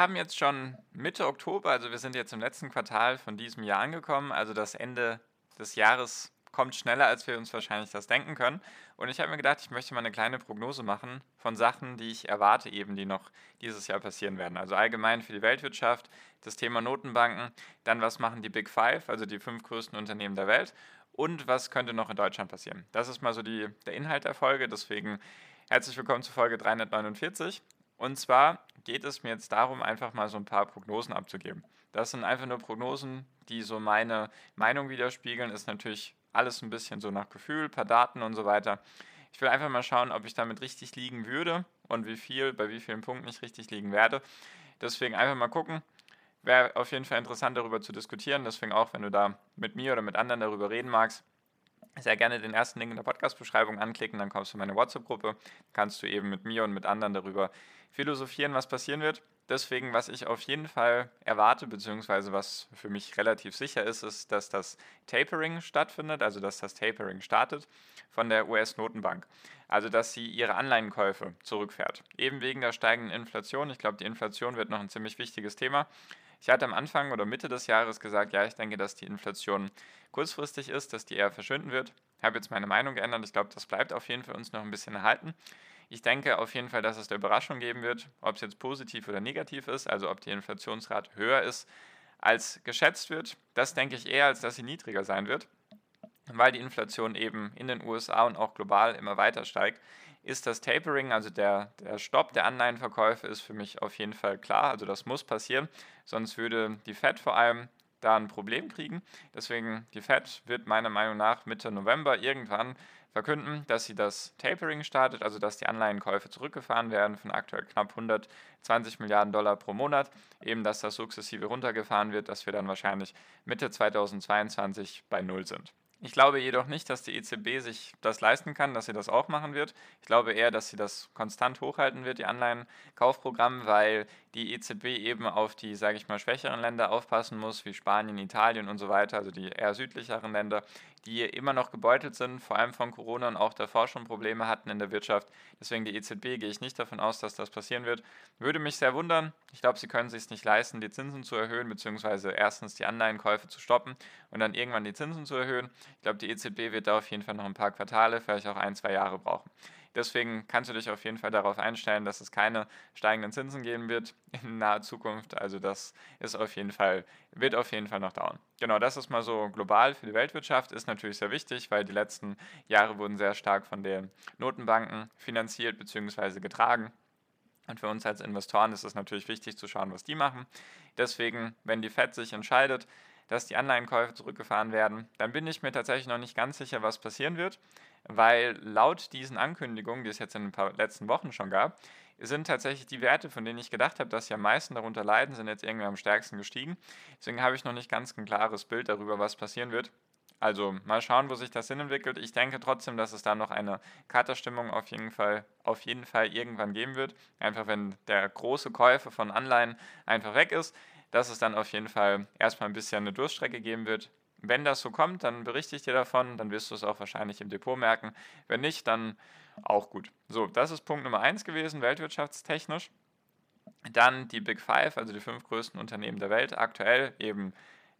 Haben jetzt schon Mitte Oktober, also wir sind jetzt im letzten Quartal von diesem Jahr angekommen. Also das Ende des Jahres kommt schneller, als wir uns wahrscheinlich das denken können. Und ich habe mir gedacht, ich möchte mal eine kleine Prognose machen von Sachen, die ich erwarte eben, die noch dieses Jahr passieren werden. Also allgemein für die Weltwirtschaft, das Thema Notenbanken, dann was machen die Big Five, also die fünf größten Unternehmen der Welt und was könnte noch in Deutschland passieren. Das ist mal so die, der Inhalt der Folge, deswegen herzlich willkommen zu Folge 349. Und zwar geht es mir jetzt darum, einfach mal so ein paar Prognosen abzugeben. Das sind einfach nur Prognosen, die so meine Meinung widerspiegeln. Ist natürlich alles ein bisschen so nach Gefühl, paar Daten und so weiter. Ich will einfach mal schauen, ob ich damit richtig liegen würde und wie viel, bei wie vielen Punkten ich richtig liegen werde. Deswegen einfach mal gucken. Wäre auf jeden Fall interessant, darüber zu diskutieren. Deswegen auch, wenn du da mit mir oder mit anderen darüber reden magst, sehr gerne den ersten Link in der Podcast-Beschreibung anklicken, dann kommst du in meine WhatsApp-Gruppe, kannst du eben mit mir und mit anderen darüber philosophieren, was passieren wird. Deswegen, was ich auf jeden Fall erwarte, beziehungsweise was für mich relativ sicher ist, ist, dass das Tapering stattfindet, also dass das Tapering startet von der US-Notenbank. Also dass sie ihre Anleihenkäufe zurückfährt. Eben wegen der steigenden Inflation. Ich glaube, die Inflation wird noch ein ziemlich wichtiges Thema. Ich hatte am Anfang oder Mitte des Jahres gesagt, ja, ich denke, dass die Inflation kurzfristig ist, dass die eher verschwinden wird. Ich habe jetzt meine Meinung geändert. Ich glaube, das bleibt auf jeden Fall uns noch ein bisschen erhalten. Ich denke auf jeden Fall, dass es eine Überraschung geben wird, ob es jetzt positiv oder negativ ist, also ob die Inflationsrate höher ist als geschätzt wird. Das denke ich eher, als dass sie niedriger sein wird, weil die Inflation eben in den USA und auch global immer weiter steigt ist das Tapering, also der, der Stopp der Anleihenverkäufe, ist für mich auf jeden Fall klar. Also das muss passieren, sonst würde die Fed vor allem da ein Problem kriegen. Deswegen, die Fed wird meiner Meinung nach Mitte November irgendwann verkünden, dass sie das Tapering startet, also dass die Anleihenkäufe zurückgefahren werden von aktuell knapp 120 Milliarden Dollar pro Monat, eben dass das sukzessive runtergefahren wird, dass wir dann wahrscheinlich Mitte 2022 bei Null sind. Ich glaube jedoch nicht, dass die EZB sich das leisten kann, dass sie das auch machen wird. Ich glaube eher, dass sie das konstant hochhalten wird, die Anleihenkaufprogramm, weil die EZB eben auf die, sage ich mal, schwächeren Länder aufpassen muss, wie Spanien, Italien und so weiter, also die eher südlicheren Länder, die immer noch gebeutelt sind, vor allem von Corona und auch davor schon Probleme hatten in der Wirtschaft. Deswegen die EZB gehe ich nicht davon aus, dass das passieren wird. Würde mich sehr wundern. Ich glaube, sie können es sich nicht leisten, die Zinsen zu erhöhen, beziehungsweise erstens die Anleihenkäufe zu stoppen und dann irgendwann die Zinsen zu erhöhen. Ich glaube, die EZB wird da auf jeden Fall noch ein paar Quartale, vielleicht auch ein, zwei Jahre brauchen. Deswegen kannst du dich auf jeden Fall darauf einstellen, dass es keine steigenden Zinsen geben wird in naher Zukunft. Also das ist auf jeden Fall, wird auf jeden Fall noch dauern. Genau, das ist mal so global für die Weltwirtschaft, ist natürlich sehr wichtig, weil die letzten Jahre wurden sehr stark von den Notenbanken finanziert bzw. getragen. Und für uns als Investoren ist es natürlich wichtig zu schauen, was die machen. Deswegen, wenn die Fed sich entscheidet, dass die Anleihenkäufe zurückgefahren werden, dann bin ich mir tatsächlich noch nicht ganz sicher, was passieren wird, weil laut diesen Ankündigungen, die es jetzt in ein paar letzten Wochen schon gab, sind tatsächlich die Werte, von denen ich gedacht habe, dass sie am meisten darunter leiden, sind jetzt irgendwie am stärksten gestiegen. Deswegen habe ich noch nicht ganz ein klares Bild darüber, was passieren wird. Also mal schauen, wo sich das hin entwickelt. Ich denke trotzdem, dass es da noch eine Katerstimmung auf jeden Fall, auf jeden Fall irgendwann geben wird. Einfach wenn der große Käufer von Anleihen einfach weg ist dass es dann auf jeden Fall erstmal ein bisschen eine Durststrecke geben wird. Wenn das so kommt, dann berichte ich dir davon, dann wirst du es auch wahrscheinlich im Depot merken. Wenn nicht, dann auch gut. So, das ist Punkt Nummer 1 gewesen, weltwirtschaftstechnisch. Dann die Big Five, also die fünf größten Unternehmen der Welt, aktuell eben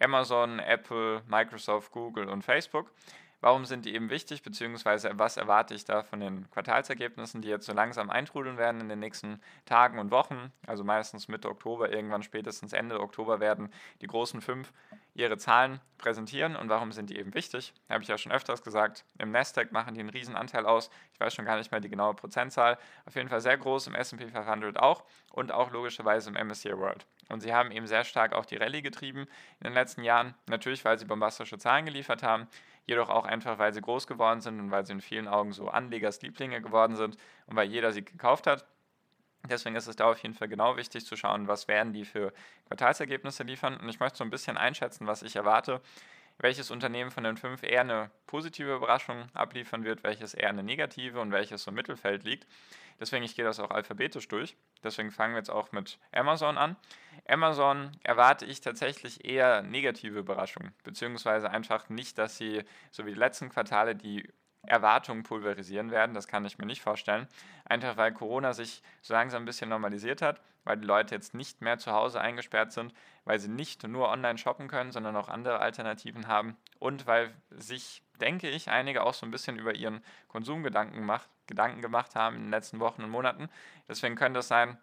Amazon, Apple, Microsoft, Google und Facebook. Warum sind die eben wichtig, beziehungsweise was erwarte ich da von den Quartalsergebnissen, die jetzt so langsam eintrudeln werden in den nächsten Tagen und Wochen? Also meistens Mitte Oktober, irgendwann spätestens Ende Oktober werden die großen fünf ihre Zahlen präsentieren. Und warum sind die eben wichtig? Habe ich ja schon öfters gesagt. Im Nasdaq machen die einen riesen Anteil aus. Ich weiß schon gar nicht mehr die genaue Prozentzahl. Auf jeden Fall sehr groß, im S&P 500 auch und auch logischerweise im MSCI World. Und sie haben eben sehr stark auch die Rallye getrieben in den letzten Jahren. Natürlich, weil sie bombastische Zahlen geliefert haben jedoch auch einfach, weil sie groß geworden sind und weil sie in vielen Augen so Anlegers Lieblinge geworden sind und weil jeder sie gekauft hat. Deswegen ist es da auf jeden Fall genau wichtig zu schauen, was werden die für Quartalsergebnisse liefern. Und ich möchte so ein bisschen einschätzen, was ich erwarte, welches Unternehmen von den fünf eher eine positive Überraschung abliefern wird, welches eher eine negative und welches so im Mittelfeld liegt. Deswegen, ich gehe das auch alphabetisch durch. Deswegen fangen wir jetzt auch mit Amazon an. Amazon erwarte ich tatsächlich eher negative Überraschungen, beziehungsweise einfach nicht, dass sie, so wie die letzten Quartale, die Erwartungen pulverisieren werden. Das kann ich mir nicht vorstellen. Einfach weil Corona sich so langsam ein bisschen normalisiert hat, weil die Leute jetzt nicht mehr zu Hause eingesperrt sind, weil sie nicht nur online shoppen können, sondern auch andere Alternativen haben und weil sich, denke ich, einige auch so ein bisschen über ihren Konsumgedanken gemacht, Gedanken gemacht haben in den letzten Wochen und Monaten. Deswegen könnte es sein,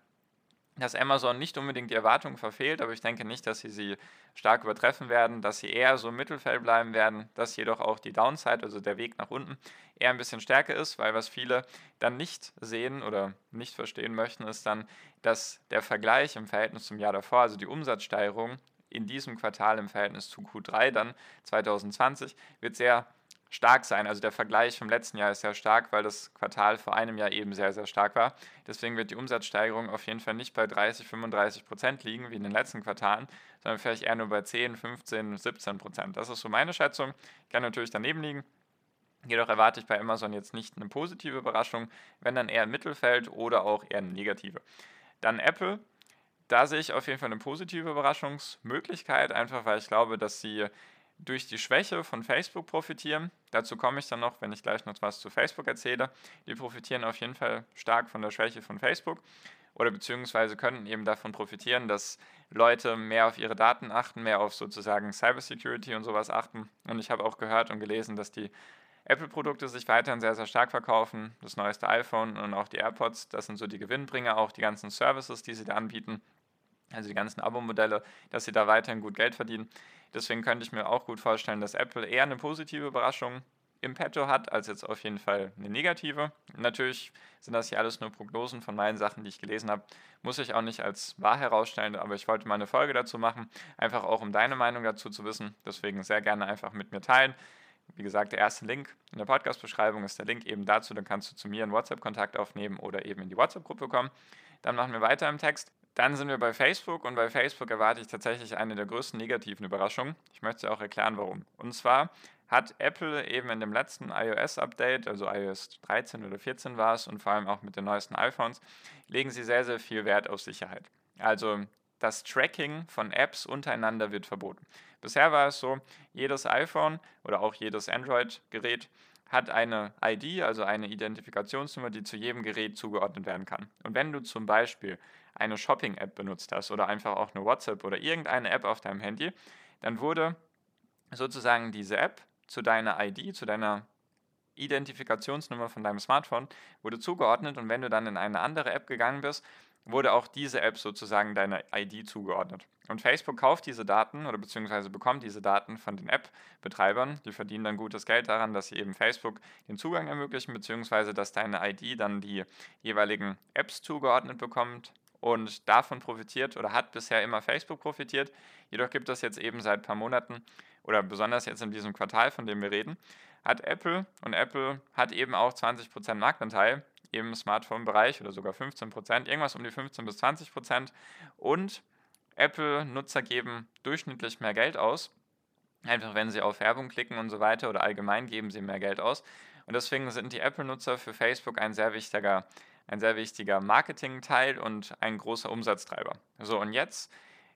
dass Amazon nicht unbedingt die Erwartungen verfehlt, aber ich denke nicht, dass sie sie stark übertreffen werden, dass sie eher so im Mittelfeld bleiben werden, dass jedoch auch die Downside, also der Weg nach unten, eher ein bisschen stärker ist, weil was viele dann nicht sehen oder nicht verstehen möchten, ist dann, dass der Vergleich im Verhältnis zum Jahr davor, also die Umsatzsteigerung in diesem Quartal im Verhältnis zu Q3 dann 2020, wird sehr stark sein. Also der Vergleich vom letzten Jahr ist sehr stark, weil das Quartal vor einem Jahr eben sehr, sehr stark war. Deswegen wird die Umsatzsteigerung auf jeden Fall nicht bei 30, 35 Prozent liegen wie in den letzten Quartalen, sondern vielleicht eher nur bei 10, 15, 17 Prozent. Das ist so meine Schätzung. Kann natürlich daneben liegen. Jedoch erwarte ich bei Amazon jetzt nicht eine positive Überraschung, wenn dann eher im Mittelfeld oder auch eher eine negative. Dann Apple. Da sehe ich auf jeden Fall eine positive Überraschungsmöglichkeit, einfach weil ich glaube, dass sie durch die Schwäche von Facebook profitieren. Dazu komme ich dann noch, wenn ich gleich noch was zu Facebook erzähle. Die profitieren auf jeden Fall stark von der Schwäche von Facebook oder beziehungsweise können eben davon profitieren, dass Leute mehr auf ihre Daten achten, mehr auf sozusagen Cybersecurity und sowas achten. Und ich habe auch gehört und gelesen, dass die Apple-Produkte sich weiterhin sehr, sehr stark verkaufen. Das neueste iPhone und auch die AirPods, das sind so die Gewinnbringer, auch die ganzen Services, die sie da anbieten also die ganzen Abo-Modelle, dass sie da weiterhin gut Geld verdienen. Deswegen könnte ich mir auch gut vorstellen, dass Apple eher eine positive Überraschung im Petto hat, als jetzt auf jeden Fall eine negative. Natürlich sind das hier alles nur Prognosen von meinen Sachen, die ich gelesen habe. Muss ich auch nicht als wahr herausstellen, aber ich wollte mal eine Folge dazu machen, einfach auch um deine Meinung dazu zu wissen. Deswegen sehr gerne einfach mit mir teilen. Wie gesagt, der erste Link in der Podcast-Beschreibung ist der Link eben dazu. Dann kannst du zu mir einen WhatsApp-Kontakt aufnehmen oder eben in die WhatsApp-Gruppe kommen. Dann machen wir weiter im Text. Dann sind wir bei Facebook und bei Facebook erwarte ich tatsächlich eine der größten negativen Überraschungen. Ich möchte auch erklären, warum. Und zwar hat Apple eben in dem letzten iOS-Update, also iOS 13 oder 14 war es und vor allem auch mit den neuesten iPhones, legen sie sehr, sehr viel Wert auf Sicherheit. Also das Tracking von Apps untereinander wird verboten. Bisher war es so, jedes iPhone oder auch jedes Android-Gerät hat eine ID, also eine Identifikationsnummer, die zu jedem Gerät zugeordnet werden kann. Und wenn du zum Beispiel eine Shopping-App benutzt hast oder einfach auch eine WhatsApp oder irgendeine App auf deinem Handy, dann wurde sozusagen diese App zu deiner ID, zu deiner Identifikationsnummer von deinem Smartphone, wurde zugeordnet und wenn du dann in eine andere App gegangen bist, wurde auch diese App sozusagen deiner ID zugeordnet. Und Facebook kauft diese Daten oder beziehungsweise bekommt diese Daten von den App-Betreibern. Die verdienen dann gutes Geld daran, dass sie eben Facebook den Zugang ermöglichen, beziehungsweise dass deine ID dann die jeweiligen Apps zugeordnet bekommt, und davon profitiert oder hat bisher immer Facebook profitiert. Jedoch gibt es jetzt eben seit ein paar Monaten oder besonders jetzt in diesem Quartal, von dem wir reden, hat Apple und Apple hat eben auch 20% Marktanteil im Smartphone-Bereich oder sogar 15%, irgendwas um die 15 bis 20%. Und Apple-Nutzer geben durchschnittlich mehr Geld aus. Einfach wenn sie auf Werbung klicken und so weiter oder allgemein geben sie mehr Geld aus. Und deswegen sind die Apple-Nutzer für Facebook ein sehr wichtiger ein sehr wichtiger Marketingteil und ein großer Umsatztreiber. So, und jetzt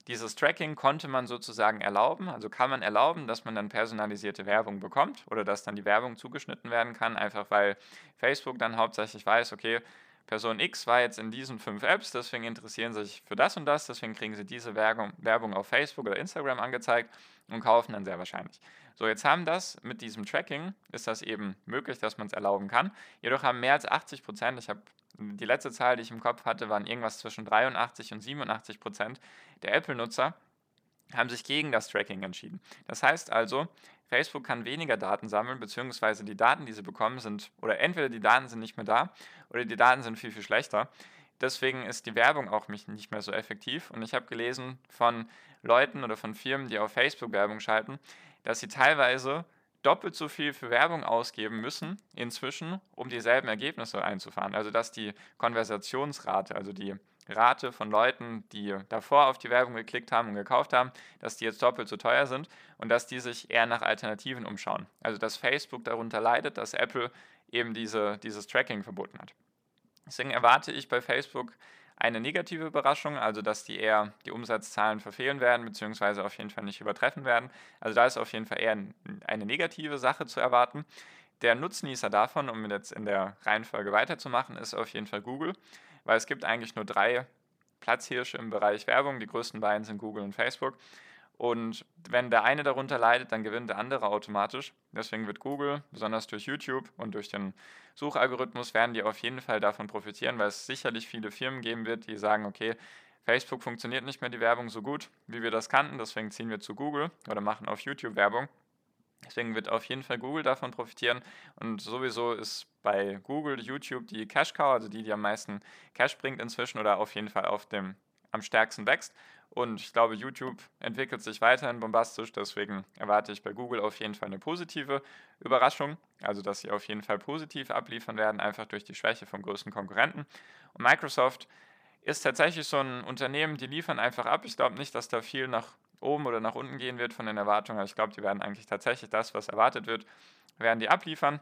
dieses Tracking konnte man sozusagen erlauben, also kann man erlauben, dass man dann personalisierte Werbung bekommt oder dass dann die Werbung zugeschnitten werden kann, einfach weil Facebook dann hauptsächlich weiß, okay, Person X war jetzt in diesen fünf Apps, deswegen interessieren sie sich für das und das, deswegen kriegen sie diese Werbung, Werbung auf Facebook oder Instagram angezeigt und kaufen dann sehr wahrscheinlich. So, jetzt haben das mit diesem Tracking, ist das eben möglich, dass man es erlauben kann. Jedoch haben mehr als 80 Prozent, ich habe die letzte Zahl, die ich im Kopf hatte, waren irgendwas zwischen 83 und 87 Prozent der Apple-Nutzer, haben sich gegen das Tracking entschieden. Das heißt also, Facebook kann weniger Daten sammeln, beziehungsweise die Daten, die sie bekommen, sind, oder entweder die Daten sind nicht mehr da, oder die Daten sind viel, viel schlechter. Deswegen ist die Werbung auch nicht mehr so effektiv. Und ich habe gelesen von Leuten oder von Firmen, die auf Facebook Werbung schalten, dass sie teilweise doppelt so viel für Werbung ausgeben müssen inzwischen, um dieselben Ergebnisse einzufahren. Also dass die Konversationsrate, also die Rate von Leuten, die davor auf die Werbung geklickt haben und gekauft haben, dass die jetzt doppelt so teuer sind und dass die sich eher nach Alternativen umschauen. Also dass Facebook darunter leidet, dass Apple eben diese, dieses Tracking verboten hat. Deswegen erwarte ich bei Facebook eine negative Überraschung, also dass die eher die Umsatzzahlen verfehlen werden, beziehungsweise auf jeden Fall nicht übertreffen werden. Also da ist auf jeden Fall eher eine negative Sache zu erwarten. Der Nutznießer davon, um jetzt in der Reihenfolge weiterzumachen, ist auf jeden Fall Google, weil es gibt eigentlich nur drei Platzhirsche im Bereich Werbung. Die größten beiden sind Google und Facebook. Und wenn der eine darunter leidet, dann gewinnt der andere automatisch. Deswegen wird Google, besonders durch YouTube und durch den Suchalgorithmus, werden die auf jeden Fall davon profitieren, weil es sicherlich viele Firmen geben wird, die sagen, okay, Facebook funktioniert nicht mehr die Werbung so gut, wie wir das kannten, deswegen ziehen wir zu Google oder machen auf YouTube Werbung. Deswegen wird auf jeden Fall Google davon profitieren. Und sowieso ist bei Google, YouTube die Cash Cow, also die, die am meisten Cash bringt inzwischen oder auf jeden Fall auf dem am stärksten wächst. Und ich glaube, YouTube entwickelt sich weiterhin bombastisch, deswegen erwarte ich bei Google auf jeden Fall eine positive Überraschung, also dass sie auf jeden Fall positiv abliefern werden, einfach durch die Schwäche vom größten Konkurrenten. Und Microsoft ist tatsächlich so ein Unternehmen, die liefern einfach ab. Ich glaube nicht, dass da viel nach oben oder nach unten gehen wird von den Erwartungen. Ich glaube, die werden eigentlich tatsächlich das, was erwartet wird, werden die abliefern.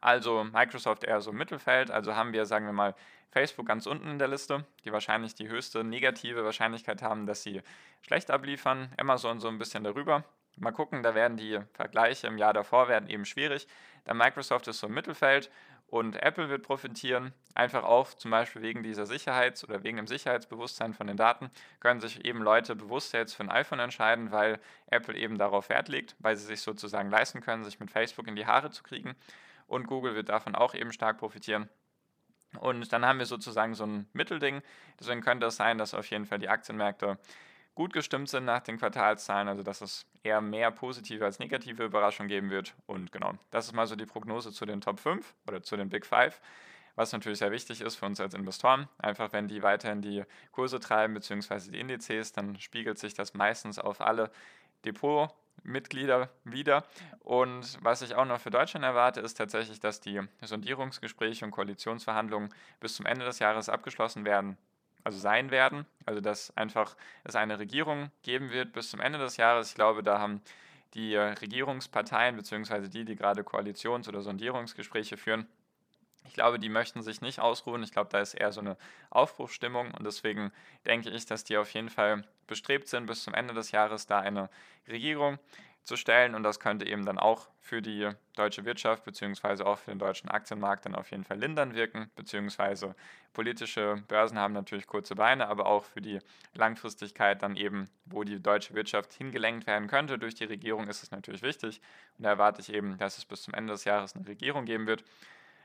Also Microsoft eher so im Mittelfeld, also haben wir, sagen wir mal, Facebook ganz unten in der Liste, die wahrscheinlich die höchste negative Wahrscheinlichkeit haben, dass sie schlecht abliefern. Amazon so ein bisschen darüber. Mal gucken, da werden die Vergleiche im Jahr davor werden eben schwierig. Dann Microsoft ist so im Mittelfeld und Apple wird profitieren, einfach auch zum Beispiel wegen dieser Sicherheits- oder wegen dem Sicherheitsbewusstsein von den Daten, können sich eben Leute bewusst jetzt für ein iPhone entscheiden, weil Apple eben darauf Wert legt, weil sie sich sozusagen leisten können, sich mit Facebook in die Haare zu kriegen und Google wird davon auch eben stark profitieren. Und dann haben wir sozusagen so ein Mittelding. Deswegen könnte es sein, dass auf jeden Fall die Aktienmärkte gut gestimmt sind nach den Quartalszahlen, also dass es eher mehr positive als negative Überraschungen geben wird. Und genau, das ist mal so die Prognose zu den Top 5 oder zu den Big 5. Was natürlich sehr wichtig ist für uns als Investoren. Einfach wenn die weiterhin die Kurse treiben, beziehungsweise die Indizes, dann spiegelt sich das meistens auf alle Depot Mitglieder wieder. Und was ich auch noch für Deutschland erwarte, ist tatsächlich, dass die Sondierungsgespräche und Koalitionsverhandlungen bis zum Ende des Jahres abgeschlossen werden, also sein werden. Also dass einfach es eine Regierung geben wird bis zum Ende des Jahres. Ich glaube, da haben die Regierungsparteien beziehungsweise die, die gerade Koalitions- oder Sondierungsgespräche führen, ich glaube, die möchten sich nicht ausruhen. Ich glaube, da ist eher so eine Aufbruchsstimmung. Und deswegen denke ich, dass die auf jeden Fall bestrebt sind, bis zum Ende des Jahres da eine Regierung zu stellen. Und das könnte eben dann auch für die deutsche Wirtschaft beziehungsweise auch für den deutschen Aktienmarkt dann auf jeden Fall lindern wirken, beziehungsweise politische Börsen haben natürlich kurze Beine, aber auch für die Langfristigkeit dann eben, wo die deutsche Wirtschaft hingelenkt werden könnte durch die Regierung, ist es natürlich wichtig. Und da erwarte ich eben, dass es bis zum Ende des Jahres eine Regierung geben wird.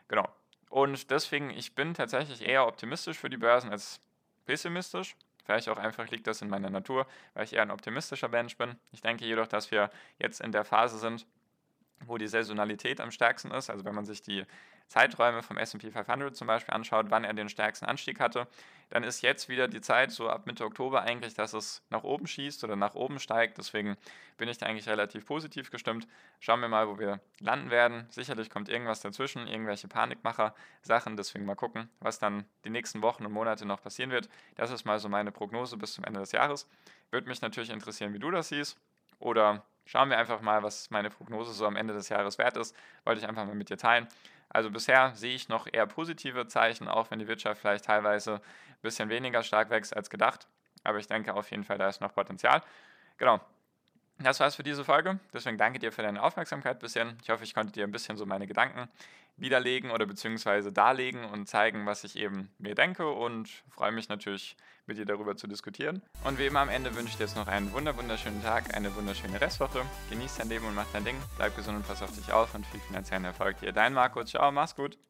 Genau, und deswegen, ich bin tatsächlich eher optimistisch für die Börsen als pessimistisch. Vielleicht auch einfach liegt das in meiner Natur, weil ich eher ein optimistischer Mensch bin. Ich denke jedoch, dass wir jetzt in der Phase sind, wo die Saisonalität am stärksten ist. Also wenn man sich die Zeiträume vom SP 500 zum Beispiel anschaut, wann er den stärksten Anstieg hatte, dann ist jetzt wieder die Zeit, so ab Mitte Oktober eigentlich, dass es nach oben schießt oder nach oben steigt. Deswegen bin ich da eigentlich relativ positiv gestimmt. Schauen wir mal, wo wir landen werden. Sicherlich kommt irgendwas dazwischen, irgendwelche Panikmacher-Sachen. Deswegen mal gucken, was dann die nächsten Wochen und Monate noch passieren wird. Das ist mal so meine Prognose bis zum Ende des Jahres. Würde mich natürlich interessieren, wie du das siehst. Oder schauen wir einfach mal, was meine Prognose so am Ende des Jahres wert ist. Wollte ich einfach mal mit dir teilen. Also bisher sehe ich noch eher positive Zeichen, auch wenn die Wirtschaft vielleicht teilweise ein bisschen weniger stark wächst als gedacht. Aber ich denke auf jeden Fall, da ist noch Potenzial. Genau. Das war's für diese Folge. Deswegen danke dir für deine Aufmerksamkeit bisher. Ich hoffe, ich konnte dir ein bisschen so meine Gedanken widerlegen oder beziehungsweise darlegen und zeigen, was ich eben mir denke und freue mich natürlich mit dir darüber zu diskutieren. Und wie immer am Ende wünsche ich dir jetzt noch einen wunderschönen Tag, eine wunderschöne Restwoche. Genieß dein Leben und mach dein Ding. Bleib gesund und pass auf dich auf und viel finanziellen Erfolg dir. Dein Marco. Ciao, mach's gut.